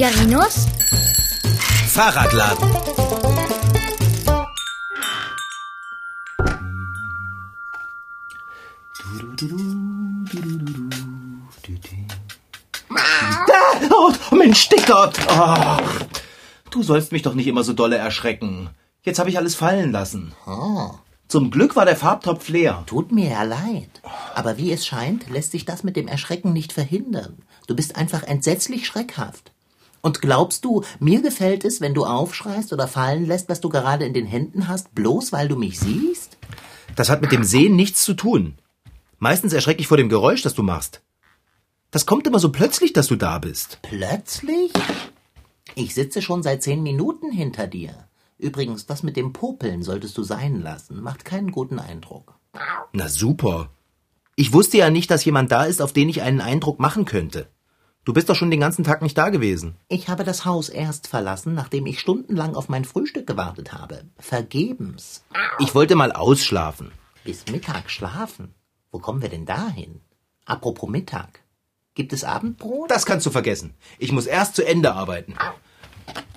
Figarinos Fahrradladen. Da! Oh, Mensch, Dicker! Ach, du sollst mich doch nicht immer so dolle erschrecken. Jetzt habe ich alles fallen lassen. Oh, Zum Glück war der Farbtopf leer. tut mir ja leid. Aber wie es scheint, lässt sich das mit dem Erschrecken nicht verhindern. Du bist einfach entsetzlich schreckhaft. Und glaubst du, mir gefällt es, wenn du aufschreist oder fallen lässt, was du gerade in den Händen hast, bloß weil du mich siehst? Das hat mit dem Sehen nichts zu tun. Meistens erschrecke ich vor dem Geräusch, das du machst. Das kommt immer so plötzlich, dass du da bist. Plötzlich? Ich sitze schon seit zehn Minuten hinter dir. Übrigens, das mit dem Popeln solltest du sein lassen. Macht keinen guten Eindruck. Na super. Ich wusste ja nicht, dass jemand da ist, auf den ich einen Eindruck machen könnte. Du bist doch schon den ganzen Tag nicht da gewesen. Ich habe das Haus erst verlassen, nachdem ich stundenlang auf mein Frühstück gewartet habe. Vergebens. Ich wollte mal ausschlafen. Bis Mittag schlafen. Wo kommen wir denn dahin? Apropos Mittag. Gibt es Abendbrot? Das kannst du vergessen. Ich muss erst zu Ende arbeiten.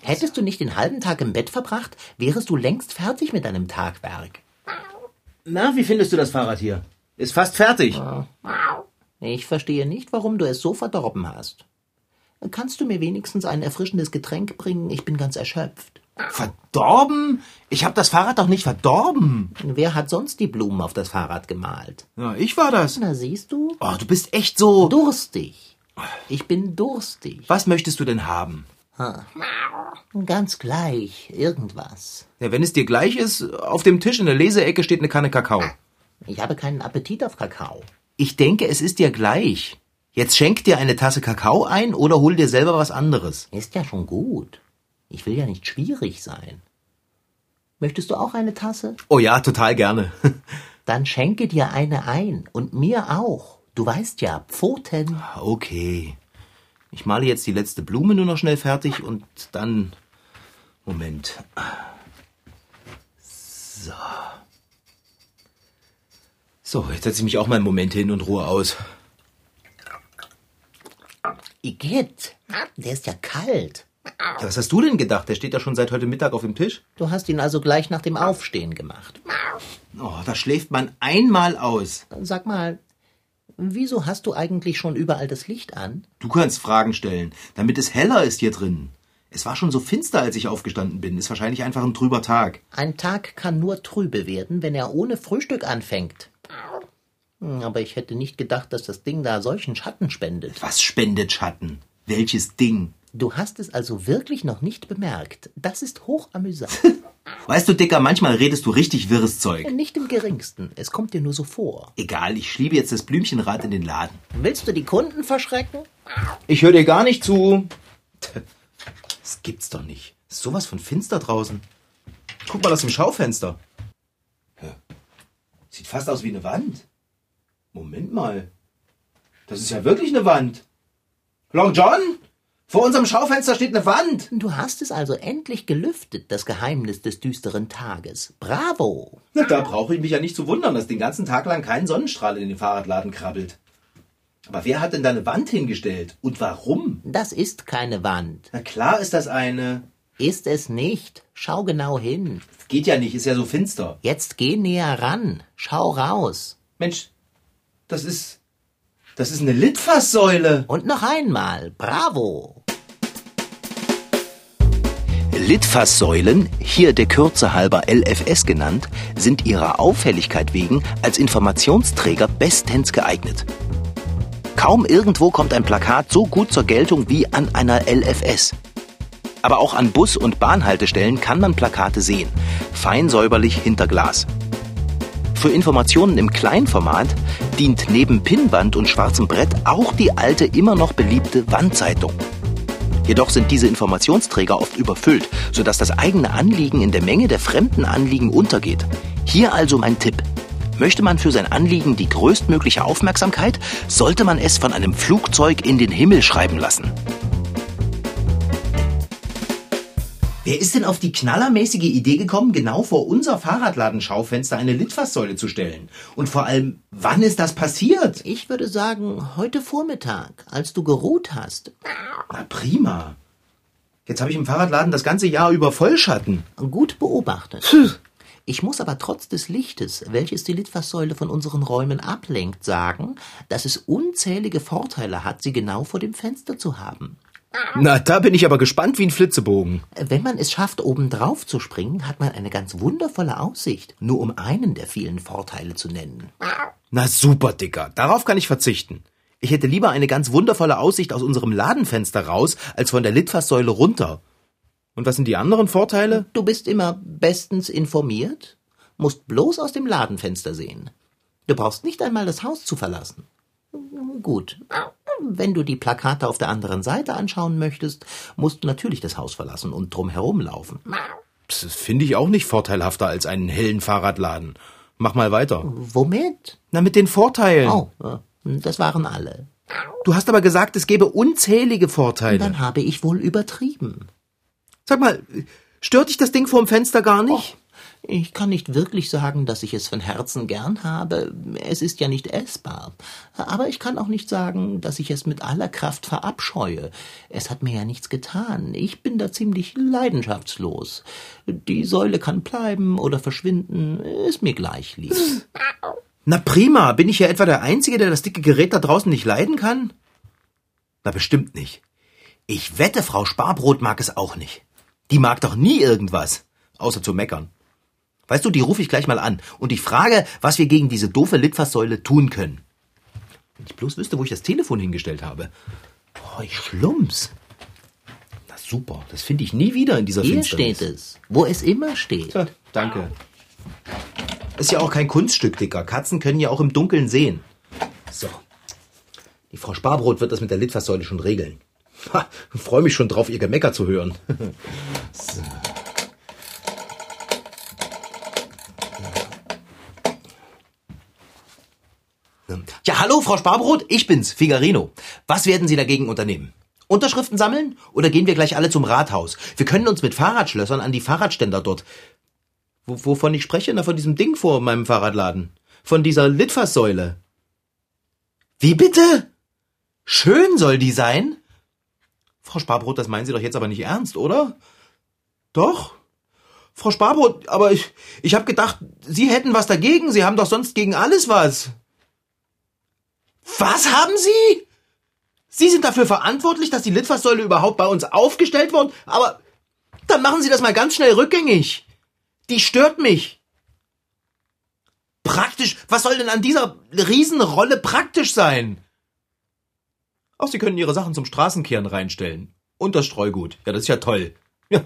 Hättest du nicht den halben Tag im Bett verbracht, wärest du längst fertig mit deinem Tagwerk. Na, wie findest du das Fahrrad hier? Ist fast fertig. Ich verstehe nicht, warum du es so verdorben hast. Kannst du mir wenigstens ein erfrischendes Getränk bringen? Ich bin ganz erschöpft. Verdorben? Ich habe das Fahrrad doch nicht verdorben. Wer hat sonst die Blumen auf das Fahrrad gemalt? Ja, ich war das. Na, siehst du? Oh, du bist echt so. Durstig. Ich bin durstig. Was möchtest du denn haben? Ganz gleich. Irgendwas. Ja, wenn es dir gleich ist, auf dem Tisch in der Leseecke steht eine Kanne Kakao. Ich habe keinen Appetit auf Kakao. Ich denke, es ist dir gleich. Jetzt schenk dir eine Tasse Kakao ein oder hol dir selber was anderes. Ist ja schon gut. Ich will ja nicht schwierig sein. Möchtest du auch eine Tasse? Oh ja, total gerne. Dann schenke dir eine ein und mir auch. Du weißt ja, Pfoten. Okay. Ich male jetzt die letzte Blume nur noch schnell fertig und dann. Moment. So. So, jetzt setze ich mich auch mal einen Moment hin und ruhe aus. Igitt, der ist ja kalt. Ja, was hast du denn gedacht? Der steht ja schon seit heute Mittag auf dem Tisch. Du hast ihn also gleich nach dem Aufstehen gemacht. Oh, da schläft man einmal aus. Sag mal, wieso hast du eigentlich schon überall das Licht an? Du kannst Fragen stellen, damit es heller ist hier drin. Es war schon so finster, als ich aufgestanden bin. Ist wahrscheinlich einfach ein trüber Tag. Ein Tag kann nur trübe werden, wenn er ohne Frühstück anfängt. Aber ich hätte nicht gedacht, dass das Ding da solchen Schatten spendet. Was spendet Schatten? Welches Ding? Du hast es also wirklich noch nicht bemerkt. Das ist hochamüsant. Weißt du, Dicker, manchmal redest du richtig wirres Zeug. nicht im geringsten. Es kommt dir nur so vor. Egal, ich schiebe jetzt das Blümchenrad in den Laden. Willst du die Kunden verschrecken? Ich höre dir gar nicht zu. Das gibt's doch nicht. Ist sowas von finster draußen. Guck mal aus dem Schaufenster. Hä? Sieht fast aus wie eine Wand. Moment mal. Das ist ja wirklich eine Wand. Long John? Vor unserem Schaufenster steht eine Wand. Du hast es also endlich gelüftet, das Geheimnis des düsteren Tages. Bravo! Na, da brauche ich mich ja nicht zu wundern, dass den ganzen Tag lang kein Sonnenstrahl in den Fahrradladen krabbelt. Aber wer hat denn da eine Wand hingestellt? Und warum? Das ist keine Wand. Na klar ist das eine. Ist es nicht. Schau genau hin. Das geht ja nicht, ist ja so finster. Jetzt geh näher ran. Schau raus. Mensch, das ist. Das ist eine Litfaßsäule. Und noch einmal. Bravo! Litfaßsäulen, hier der Kürze halber LFS genannt, sind ihrer Auffälligkeit wegen als Informationsträger bestens geeignet. Kaum irgendwo kommt ein Plakat so gut zur Geltung wie an einer LFS. Aber auch an Bus- und Bahnhaltestellen kann man Plakate sehen, fein säuberlich hinter Glas. Für Informationen im Kleinformat dient neben Pinnwand und schwarzem Brett auch die alte, immer noch beliebte Wandzeitung. Jedoch sind diese Informationsträger oft überfüllt, sodass das eigene Anliegen in der Menge der fremden Anliegen untergeht. Hier also mein Tipp. Möchte man für sein Anliegen die größtmögliche Aufmerksamkeit, sollte man es von einem Flugzeug in den Himmel schreiben lassen. Wer ist denn auf die knallermäßige Idee gekommen, genau vor unser Fahrradladenschaufenster eine Litfaßsäule zu stellen? Und vor allem, wann ist das passiert? Ich würde sagen, heute Vormittag, als du geruht hast. Na prima. Jetzt habe ich im Fahrradladen das ganze Jahr über Vollschatten. Gut beobachtet. Ich muss aber trotz des Lichtes, welches die Litfaßsäule von unseren Räumen ablenkt, sagen, dass es unzählige Vorteile hat, sie genau vor dem Fenster zu haben. Na, da bin ich aber gespannt wie ein Flitzebogen. Wenn man es schafft, oben drauf zu springen, hat man eine ganz wundervolle Aussicht, nur um einen der vielen Vorteile zu nennen. Na super, Dicker. Darauf kann ich verzichten. Ich hätte lieber eine ganz wundervolle Aussicht aus unserem Ladenfenster raus, als von der Litfaßsäule runter. Und was sind die anderen Vorteile? Du bist immer bestens informiert, musst bloß aus dem Ladenfenster sehen. Du brauchst nicht einmal das Haus zu verlassen. Gut. Wenn du die Plakate auf der anderen Seite anschauen möchtest, musst du natürlich das Haus verlassen und drum herumlaufen. Das finde ich auch nicht vorteilhafter als einen hellen Fahrradladen. Mach mal weiter. Womit? Na, mit den Vorteilen. Oh, äh, das waren alle. Du hast aber gesagt, es gäbe unzählige Vorteile. Dann habe ich wohl übertrieben. Sag mal, stört dich das Ding vorm Fenster gar nicht? Ich kann nicht wirklich sagen, dass ich es von Herzen gern habe. Es ist ja nicht essbar. Aber ich kann auch nicht sagen, dass ich es mit aller Kraft verabscheue. Es hat mir ja nichts getan. Ich bin da ziemlich leidenschaftslos. Die Säule kann bleiben oder verschwinden, ist mir gleich lieb. Na prima, bin ich ja etwa der Einzige, der das dicke Gerät da draußen nicht leiden kann? Na bestimmt nicht. Ich wette, Frau Sparbrot mag es auch nicht. Die mag doch nie irgendwas, außer zu meckern. Weißt du, die rufe ich gleich mal an und ich frage, was wir gegen diese doofe Litfaßsäule tun können. Wenn ich bloß wüsste, wo ich das Telefon hingestellt habe. Boah, ich schlumps. Na super, das finde ich nie wieder in dieser Hier Finsternis. steht es, wo es immer steht. Tja, danke. Ist ja auch kein Kunststück, Dicker. Katzen können ja auch im Dunkeln sehen. So. Die Frau Sparbrot wird das mit der Litfaßsäule schon regeln. Ha, freue mich schon drauf, ihr Gemecker zu hören. so. Ja, hallo, Frau Sparbrot, ich bin's, Figarino. Was werden Sie dagegen unternehmen? Unterschriften sammeln oder gehen wir gleich alle zum Rathaus? Wir können uns mit Fahrradschlössern an die Fahrradständer dort. Wo, wovon ich spreche? Na, von diesem Ding vor meinem Fahrradladen. Von dieser Litfaßsäule. Wie bitte? Schön soll die sein? Frau Sparbrot, das meinen Sie doch jetzt aber nicht ernst, oder? Doch? Frau Sparbrot, aber ich, ich hab gedacht, Sie hätten was dagegen. Sie haben doch sonst gegen alles was. Was haben Sie? Sie sind dafür verantwortlich, dass die Litfaßsäule überhaupt bei uns aufgestellt wurde, aber dann machen Sie das mal ganz schnell rückgängig. Die stört mich. Praktisch, was soll denn an dieser Riesenrolle praktisch sein? Auch Sie können Ihre Sachen zum Straßenkehren reinstellen. Und das Streugut. Ja, das ist ja toll. Ja,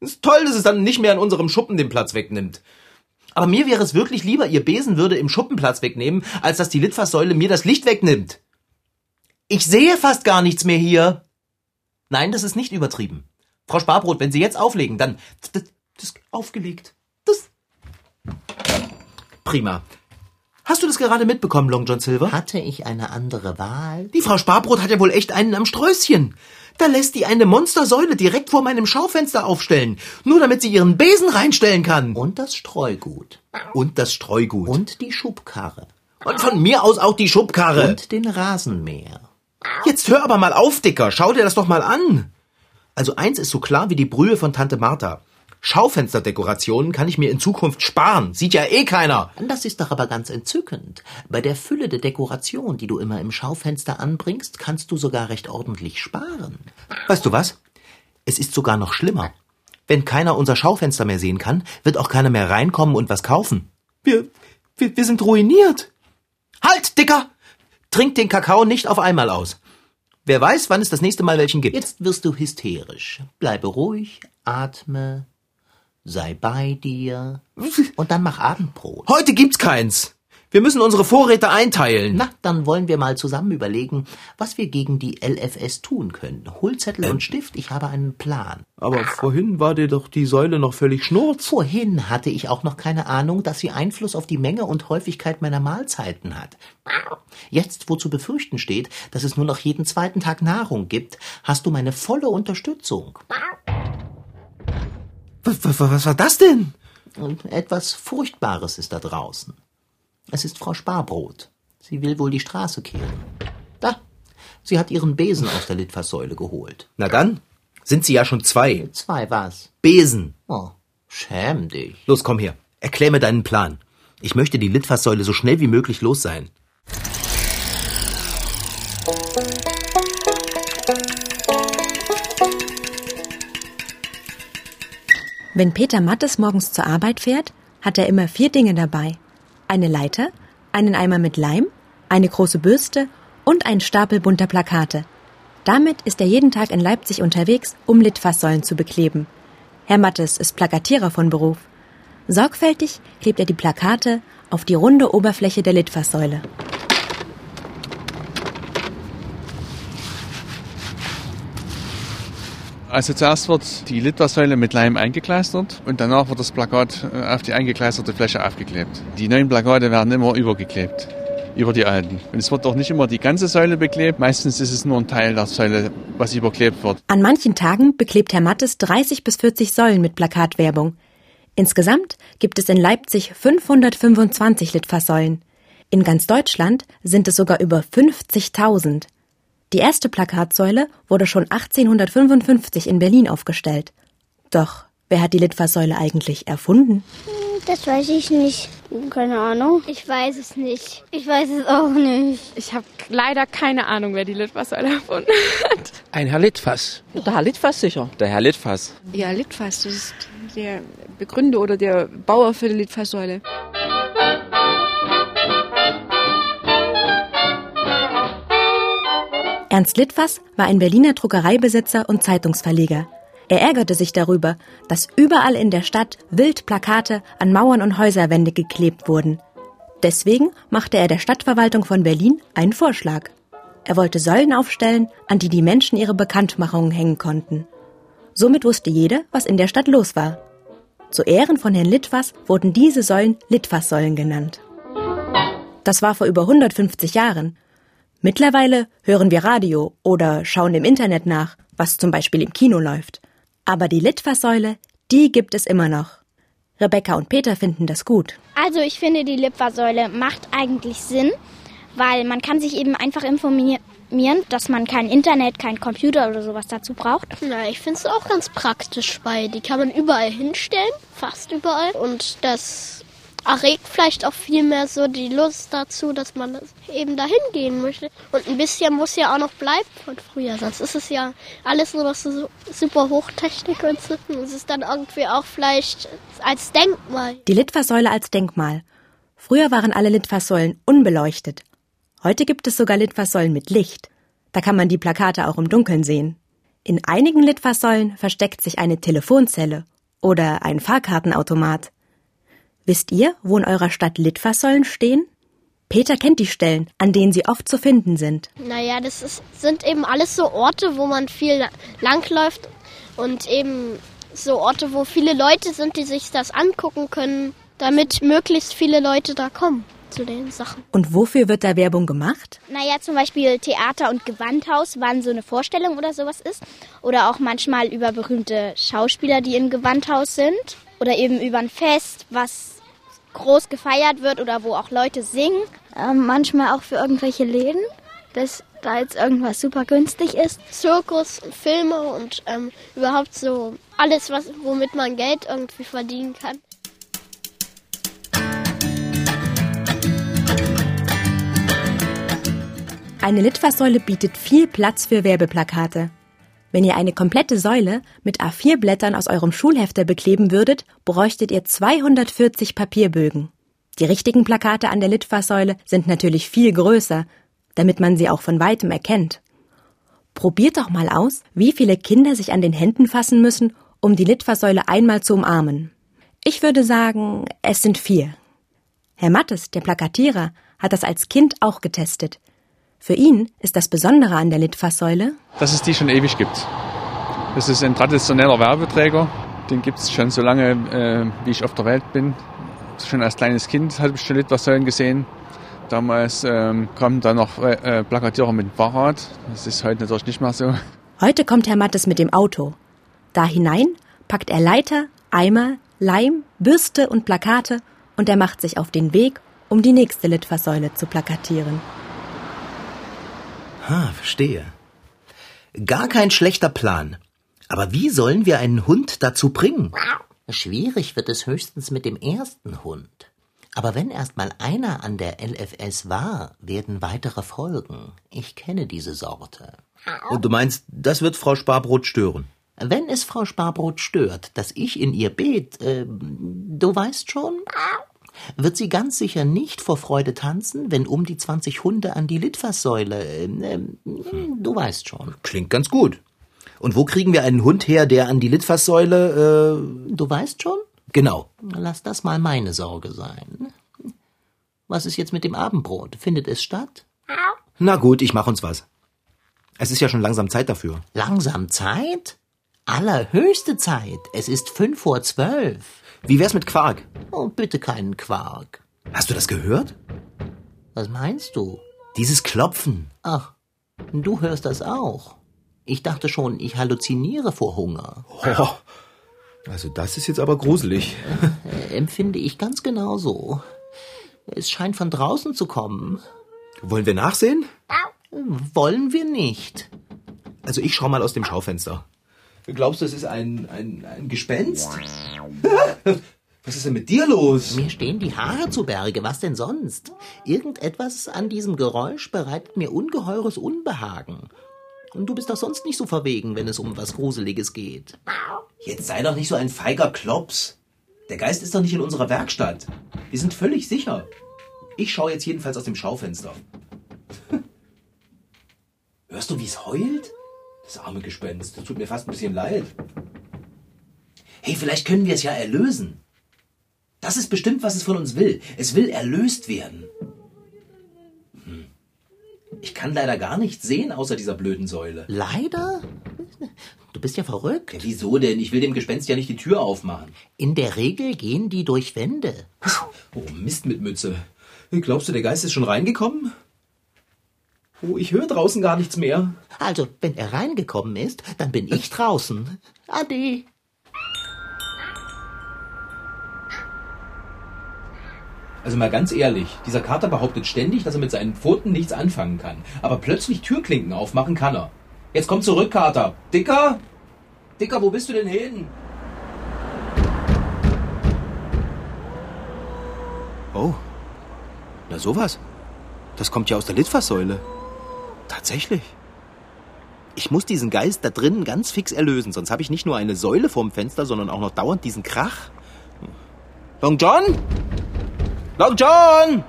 ist toll, dass es dann nicht mehr an unserem Schuppen den Platz wegnimmt. Aber mir wäre es wirklich lieber, Ihr Besen würde im Schuppen Platz wegnehmen, als dass die Litfaßsäule mir das Licht wegnimmt. Ich sehe fast gar nichts mehr hier. Nein, das ist nicht übertrieben. Frau Sparbrot, wenn Sie jetzt auflegen, dann das, das aufgelegt. Das prima. Hast du das gerade mitbekommen, Long John Silver? Hatte ich eine andere Wahl? Die Frau Sparbrot hat ja wohl echt einen am Sträußchen. Da lässt die eine Monstersäule direkt vor meinem Schaufenster aufstellen, nur damit sie ihren Besen reinstellen kann. Und das Streugut. Und das Streugut. Und die Schubkarre. Und von mir aus auch die Schubkarre. Und den Rasenmäher. Jetzt hör aber mal auf, Dicker. Schau dir das doch mal an. Also eins ist so klar wie die Brühe von Tante Martha. Schaufensterdekorationen kann ich mir in Zukunft sparen. Sieht ja eh keiner. Das ist doch aber ganz entzückend. Bei der Fülle der Dekoration, die du immer im Schaufenster anbringst, kannst du sogar recht ordentlich sparen. Weißt du was? Es ist sogar noch schlimmer. Wenn keiner unser Schaufenster mehr sehen kann, wird auch keiner mehr reinkommen und was kaufen. Wir, wir, wir sind ruiniert. Halt, Dicker! Trink den Kakao nicht auf einmal aus. Wer weiß, wann es das nächste Mal welchen gibt. Jetzt wirst du hysterisch. Bleibe ruhig, atme, sei bei dir und dann mach Abendbrot. Heute gibt's keins. Wir müssen unsere Vorräte einteilen. Na, dann wollen wir mal zusammen überlegen, was wir gegen die LFS tun können. Hol Zettel und Stift, ich habe einen Plan. Aber vorhin war dir doch die Säule noch völlig schnurz. Vorhin hatte ich auch noch keine Ahnung, dass sie Einfluss auf die Menge und Häufigkeit meiner Mahlzeiten hat. Jetzt, wo zu befürchten steht, dass es nur noch jeden zweiten Tag Nahrung gibt, hast du meine volle Unterstützung. Was, war das denn? Etwas Furchtbares ist da draußen. Es ist Frau Sparbrot. Sie will wohl die Straße kehren. Da, sie hat ihren Besen aus der Litfaßsäule geholt. Na dann, Sind sie ja schon zwei. Zwei was? Besen. Oh, schäm dich. Los, komm her. Erklär mir deinen Plan. Ich möchte die Litfaßsäule so schnell wie möglich los sein. Wenn Peter Mattes morgens zur Arbeit fährt, hat er immer vier Dinge dabei. Eine Leiter, einen Eimer mit Leim, eine große Bürste und einen Stapel bunter Plakate. Damit ist er jeden Tag in Leipzig unterwegs, um Litfaßsäulen zu bekleben. Herr Mattes ist Plakatierer von Beruf. Sorgfältig klebt er die Plakate auf die runde Oberfläche der Litfaßsäule. Also zuerst wird die Litfaßsäule mit Leim eingekleistert und danach wird das Plakat äh, auf die eingekleisterte Fläche aufgeklebt. Die neuen Plakate werden immer übergeklebt über die alten. Und es wird auch nicht immer die ganze Säule beklebt. Meistens ist es nur ein Teil der Säule, was überklebt wird. An manchen Tagen beklebt Herr Mattes 30 bis 40 Säulen mit Plakatwerbung. Insgesamt gibt es in Leipzig 525 Litfaßsäulen. In ganz Deutschland sind es sogar über 50.000. Die erste Plakatsäule wurde schon 1855 in Berlin aufgestellt. Doch wer hat die Litfaßsäule eigentlich erfunden? Das weiß ich nicht. Keine Ahnung. Ich weiß es nicht. Ich weiß es auch nicht. Ich habe leider keine Ahnung, wer die Litfaßsäule erfunden hat. Ein Herr Litfaß. Der Herr Litfaß sicher. Der Herr Litfaß. Ja, Litfaß, das ist der Begründer oder der Bauer für die Litfaßsäule. Ernst Litfaß war ein Berliner Druckereibesitzer und Zeitungsverleger. Er ärgerte sich darüber, dass überall in der Stadt wild Plakate an Mauern und Häuserwände geklebt wurden. Deswegen machte er der Stadtverwaltung von Berlin einen Vorschlag. Er wollte Säulen aufstellen, an die die Menschen ihre Bekanntmachungen hängen konnten. Somit wusste jeder, was in der Stadt los war. Zu Ehren von Herrn Litfaß wurden diese Säulen Litfaßsäulen genannt. Das war vor über 150 Jahren. Mittlerweile hören wir Radio oder schauen im Internet nach, was zum Beispiel im Kino läuft. Aber die Litfaßsäule, die gibt es immer noch. Rebecca und Peter finden das gut. Also ich finde, die Litfaßsäule macht eigentlich Sinn, weil man kann sich eben einfach informieren, dass man kein Internet, kein Computer oder sowas dazu braucht. Na, ich finde es auch ganz praktisch, weil die kann man überall hinstellen, fast überall. Und das erregt vielleicht auch viel mehr so die Lust dazu, dass man eben dahin gehen möchte. Und ein bisschen muss ja auch noch bleiben von früher, sonst ist es ja alles nur noch so super Hochtechnik und so. Und es ist dann irgendwie auch vielleicht als Denkmal. Die Litfaßsäule als Denkmal. Früher waren alle Litfaßsäulen unbeleuchtet. Heute gibt es sogar Litfaßsäulen mit Licht. Da kann man die Plakate auch im Dunkeln sehen. In einigen Litfaßsäulen versteckt sich eine Telefonzelle oder ein Fahrkartenautomat. Wisst ihr, wo in eurer Stadt Litfaßsäulen stehen? Peter kennt die Stellen, an denen sie oft zu finden sind. Naja, das ist, sind eben alles so Orte, wo man viel langläuft und eben so Orte, wo viele Leute sind, die sich das angucken können, damit möglichst viele Leute da kommen zu den Sachen. Und wofür wird da Werbung gemacht? Naja, zum Beispiel Theater und Gewandhaus, wann so eine Vorstellung oder sowas ist. Oder auch manchmal über berühmte Schauspieler, die im Gewandhaus sind. Oder eben über ein Fest, was groß gefeiert wird oder wo auch Leute singen. Ähm, manchmal auch für irgendwelche Läden, dass da jetzt irgendwas super günstig ist. Zirkus, Filme und ähm, überhaupt so alles, was, womit man Geld irgendwie verdienen kann. Eine Litfaßsäule bietet viel Platz für Werbeplakate. Wenn ihr eine komplette Säule mit A4-Blättern aus eurem Schulhefter bekleben würdet, bräuchtet ihr 240 Papierbögen. Die richtigen Plakate an der Litfaßsäule sind natürlich viel größer, damit man sie auch von weitem erkennt. Probiert doch mal aus, wie viele Kinder sich an den Händen fassen müssen, um die Litfaßsäule einmal zu umarmen. Ich würde sagen, es sind vier. Herr Mattes, der Plakatierer, hat das als Kind auch getestet. Für ihn ist das Besondere an der Litfaßsäule, dass es die schon ewig gibt. Das ist ein traditioneller Werbeträger. Den gibt es schon so lange, äh, wie ich auf der Welt bin. Schon als kleines Kind habe ich schon Litfaßsäulen gesehen. Damals ähm, kamen da noch äh, Plakatierer mit dem Fahrrad. Das ist heute natürlich nicht mehr so. Heute kommt Herr Mattes mit dem Auto. Da hinein packt er Leiter, Eimer, Leim, Bürste und Plakate und er macht sich auf den Weg, um die nächste Litfaßsäule zu plakatieren. Ah, verstehe. Gar kein schlechter Plan. Aber wie sollen wir einen Hund dazu bringen? Schwierig wird es höchstens mit dem ersten Hund. Aber wenn erst mal einer an der LFS war, werden weitere folgen. Ich kenne diese Sorte. Und du meinst, das wird Frau Sparbrot stören? Wenn es Frau Sparbrot stört, dass ich in ihr Beet, äh, du weißt schon, wird sie ganz sicher nicht vor Freude tanzen, wenn um die 20 Hunde an die Litfaßsäule, äh, äh, du weißt schon. Klingt ganz gut. Und wo kriegen wir einen Hund her, der an die Litfaßsäule, äh, Du weißt schon? genau. Lass das mal meine Sorge sein. Was ist jetzt mit dem Abendbrot? Findet es statt? Na gut, ich mach uns was. Es ist ja schon langsam Zeit dafür. Langsam Zeit? Allerhöchste Zeit. Es ist fünf vor zwölf. Wie wär's mit Quark? Oh, bitte keinen Quark. Hast du das gehört? Was meinst du? Dieses Klopfen. Ach, du hörst das auch. Ich dachte schon, ich halluziniere vor Hunger. Oh, also das ist jetzt aber gruselig. Äh, empfinde ich ganz genauso. Es scheint von draußen zu kommen. Wollen wir nachsehen? Wollen wir nicht. Also ich schau mal aus dem Schaufenster. Glaubst du, es ist ein, ein, ein Gespenst? Was ist denn mit dir los? Mir stehen die Haare zu Berge, was denn sonst? Irgendetwas an diesem Geräusch bereitet mir ungeheures Unbehagen. Und du bist doch sonst nicht so verwegen, wenn es um was Gruseliges geht. Jetzt sei doch nicht so ein feiger Klops. Der Geist ist doch nicht in unserer Werkstatt. Wir sind völlig sicher. Ich schaue jetzt jedenfalls aus dem Schaufenster. Hörst du, wie es heult? Das arme Gespenst. Das tut mir fast ein bisschen leid. Hey, vielleicht können wir es ja erlösen. Das ist bestimmt, was es von uns will. Es will erlöst werden. Hm. Ich kann leider gar nichts sehen außer dieser blöden Säule. Leider? Du bist ja verrückt. Ja, wieso denn? Ich will dem Gespenst ja nicht die Tür aufmachen. In der Regel gehen die durch Wände. Oh, Mist mit Mütze. Glaubst du, der Geist ist schon reingekommen? Oh, ich höre draußen gar nichts mehr. Also, wenn er reingekommen ist, dann bin ich draußen. Ade. Also mal ganz ehrlich, dieser Kater behauptet ständig, dass er mit seinen Pfoten nichts anfangen kann. Aber plötzlich Türklinken aufmachen kann er. Jetzt komm zurück, Kater. Dicker? Dicker, wo bist du denn hin? Oh. Na sowas. Das kommt ja aus der Litfaßsäule. Tatsächlich. Ich muss diesen Geist da drinnen ganz fix erlösen, sonst habe ich nicht nur eine Säule vorm Fenster, sondern auch noch dauernd diesen Krach. Long John? Long John!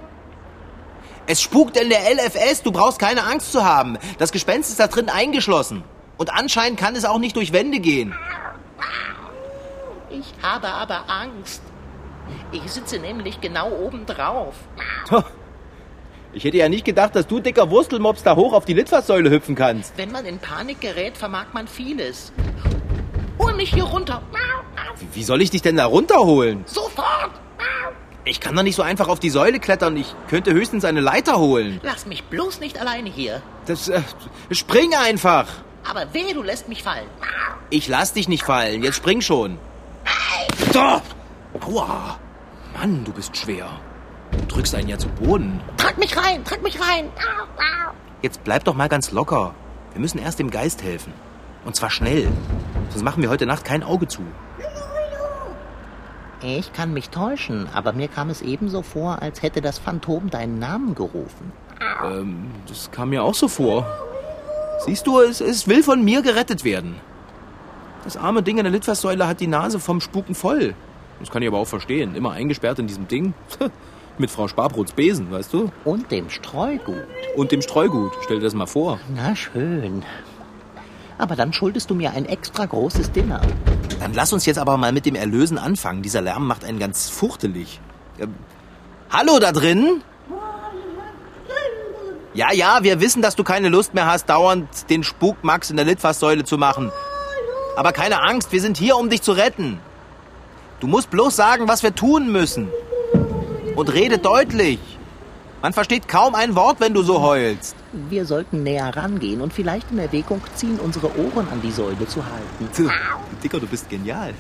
Es spukt in der LFS, du brauchst keine Angst zu haben. Das Gespenst ist da drin eingeschlossen. Und anscheinend kann es auch nicht durch Wände gehen. Ich habe aber Angst. Ich sitze nämlich genau oben drauf. Ich hätte ja nicht gedacht, dass du, dicker Wurstelmops, da hoch auf die Litfaßsäule hüpfen kannst. Wenn man in Panik gerät, vermag man vieles. Hol mich hier runter. Wie- Wie soll ich dich denn da runterholen? Sofort. Ich kann doch nicht so einfach auf die Säule klettern. Ich könnte höchstens eine Leiter holen. Lass mich bloß nicht alleine hier. Das, äh, spring einfach. Aber weh, du lässt mich fallen. Ich lass dich nicht fallen. Jetzt spring schon. Da! Aua. Mann, du bist schwer. Du drückst einen ja zu Boden. Trag mich rein, trag mich rein. Jetzt bleib doch mal ganz locker. Wir müssen erst dem Geist helfen. Und zwar schnell. Sonst machen wir heute Nacht kein Auge zu. Ich kann mich täuschen, aber mir kam es ebenso vor, als hätte das Phantom deinen Namen gerufen. Ähm, das kam mir auch so vor. Siehst du, es, es will von mir gerettet werden. Das arme Ding an der Litfaßsäule hat die Nase vom Spuken voll. Das kann ich aber auch verstehen. Immer eingesperrt in diesem Ding. Mit Frau Sparbrots Besen, weißt du? Und dem Streugut. Und dem Streugut. Stell dir das mal vor. Na schön. Aber dann schuldest du mir ein extra großes Dinner. Dann lass uns jetzt aber mal mit dem Erlösen anfangen. Dieser Lärm macht einen ganz fuchtelig. Ähm, hallo da drin? Ja, ja, wir wissen, dass du keine Lust mehr hast, dauernd den Spuk Max in der Litfaßsäule zu machen. Aber keine Angst, wir sind hier, um dich zu retten. Du musst bloß sagen, was wir tun müssen. Und rede deutlich. Man versteht kaum ein Wort, wenn du so heulst. Wir sollten näher rangehen und vielleicht in Erwägung ziehen, unsere Ohren an die Säule zu halten. Dicker, du bist genial.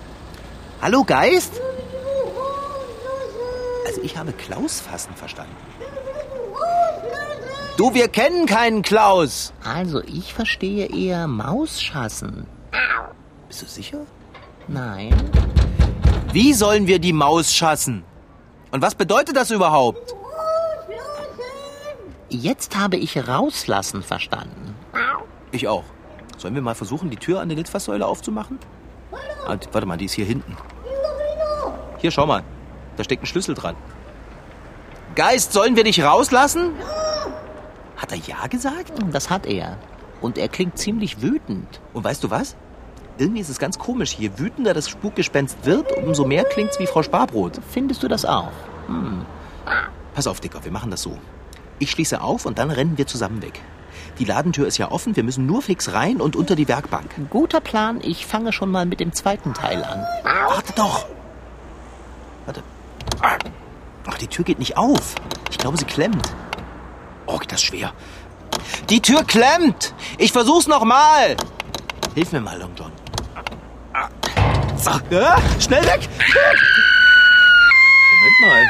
Hallo, Geist? Also ich habe Klaus fassen verstanden. Du, wir kennen keinen Klaus. Also ich verstehe eher Mausschassen. Bist du sicher? Nein. Wie sollen wir die Maus schassen? Und was bedeutet das überhaupt? Jetzt habe ich rauslassen verstanden. Ich auch. Sollen wir mal versuchen, die Tür an der Litfaßsäule aufzumachen? Ah, warte mal, die ist hier hinten. Hier, schau mal. Da steckt ein Schlüssel dran. Geist, sollen wir dich rauslassen? Hat er ja gesagt? Das hat er. Und er klingt ziemlich wütend. Und weißt du was? Irgendwie ist es ganz komisch. Je wütender das Spukgespenst wird, umso mehr klingt's wie Frau Sparbrot. Findest du das auch? Pass auf, Dicker, wir machen das so. Ich schließe auf und dann rennen wir zusammen weg. Die Ladentür ist ja offen, wir müssen nur fix rein und unter die Werkbank. Guter Plan. Ich fange schon mal mit dem zweiten Teil an. Warte doch! Warte. Ach, die Tür geht nicht auf. Ich glaube, sie klemmt. Oh, geht das schwer. Die Tür klemmt! Ich versuch's nochmal! Hilf mir mal, Long John. So, ja, schnell weg! Moment mal.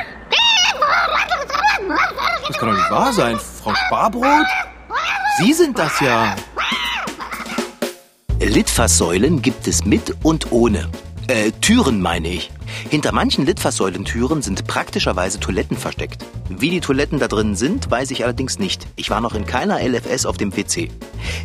Das kann doch nicht wahr sein. Frau Sparbrot? Sie sind das ja. Litfaßsäulen gibt es mit und ohne. Äh, Türen meine ich. Hinter manchen Litfaßsäulentüren sind praktischerweise Toiletten versteckt. Wie die Toiletten da drin sind, weiß ich allerdings nicht. Ich war noch in keiner LFS auf dem PC.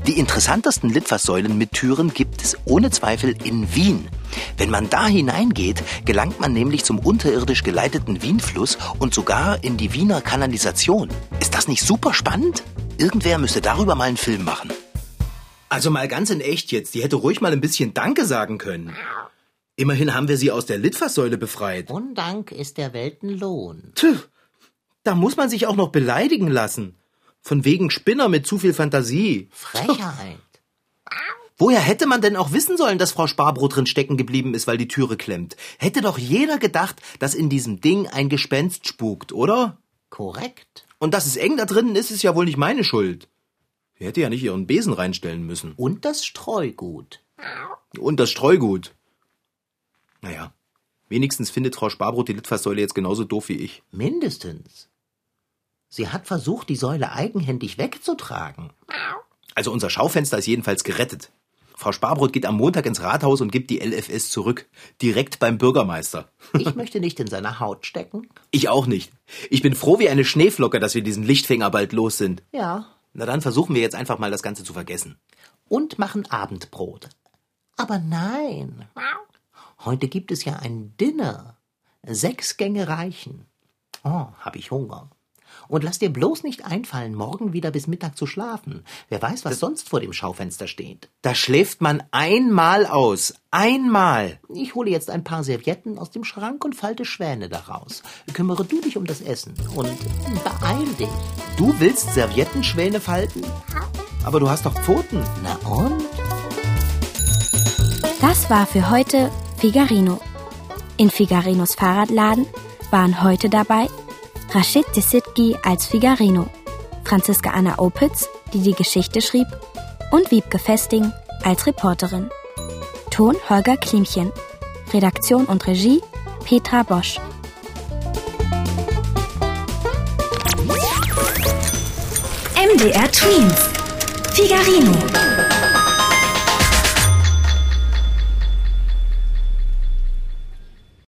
Die interessantesten Litfaßsäulen mit Türen gibt es ohne Zweifel in Wien. Wenn man da hineingeht, gelangt man nämlich zum unterirdisch geleiteten Wienfluss und sogar in die Wiener Kanalisation. Ist das nicht super spannend? Irgendwer müsste darüber mal einen Film machen. Also mal ganz in echt jetzt, die hätte ruhig mal ein bisschen Danke sagen können. Immerhin haben wir sie aus der Litfaßsäule befreit. Undank ist der Welt ein Lohn. Tüh, da muss man sich auch noch beleidigen lassen. Von wegen Spinner mit zu viel Fantasie. Frechheit. Woher hätte man denn auch wissen sollen, dass Frau Sparbrot drin stecken geblieben ist, weil die Türe klemmt? Hätte doch jeder gedacht, dass in diesem Ding ein Gespenst spukt, oder? Korrekt. Und dass es eng da drinnen ist, ist ja wohl nicht meine Schuld. Sie hätte ja nicht ihren Besen reinstellen müssen. Und das Streugut. Und das Streugut. Naja, wenigstens findet Frau Sparbrot die Litfaßsäule jetzt genauso doof wie ich. Mindestens. Sie hat versucht, die Säule eigenhändig wegzutragen. Also unser Schaufenster ist jedenfalls gerettet. Frau Sparbrot geht am Montag ins Rathaus und gibt die LFS zurück. Direkt beim Bürgermeister. Ich möchte nicht in seiner Haut stecken. Ich auch nicht. Ich bin froh wie eine Schneeflocke, dass wir diesen Lichtfinger bald los sind. Ja. Na dann versuchen wir jetzt einfach mal das Ganze zu vergessen. Und machen Abendbrot. Aber nein. Heute gibt es ja ein Dinner. Sechs Gänge reichen. Oh, hab ich Hunger. Und lass dir bloß nicht einfallen, morgen wieder bis Mittag zu schlafen. Wer weiß, was sonst vor dem Schaufenster steht. Da schläft man einmal aus. Einmal. Ich hole jetzt ein paar Servietten aus dem Schrank und falte Schwäne daraus. Kümmere du dich um das Essen und beeil dich. Du willst Serviettenschwäne falten? Aber du hast doch Pfoten. Na und? Das war für heute Figarino. In Figarinos Fahrradladen waren heute dabei Rashid Desitki als Figarino, Franziska Anna Opitz, die die Geschichte schrieb, und Wiebke Festing als Reporterin. Ton Holger Klimchen. Redaktion und Regie Petra Bosch. MDR Twins. Figarino.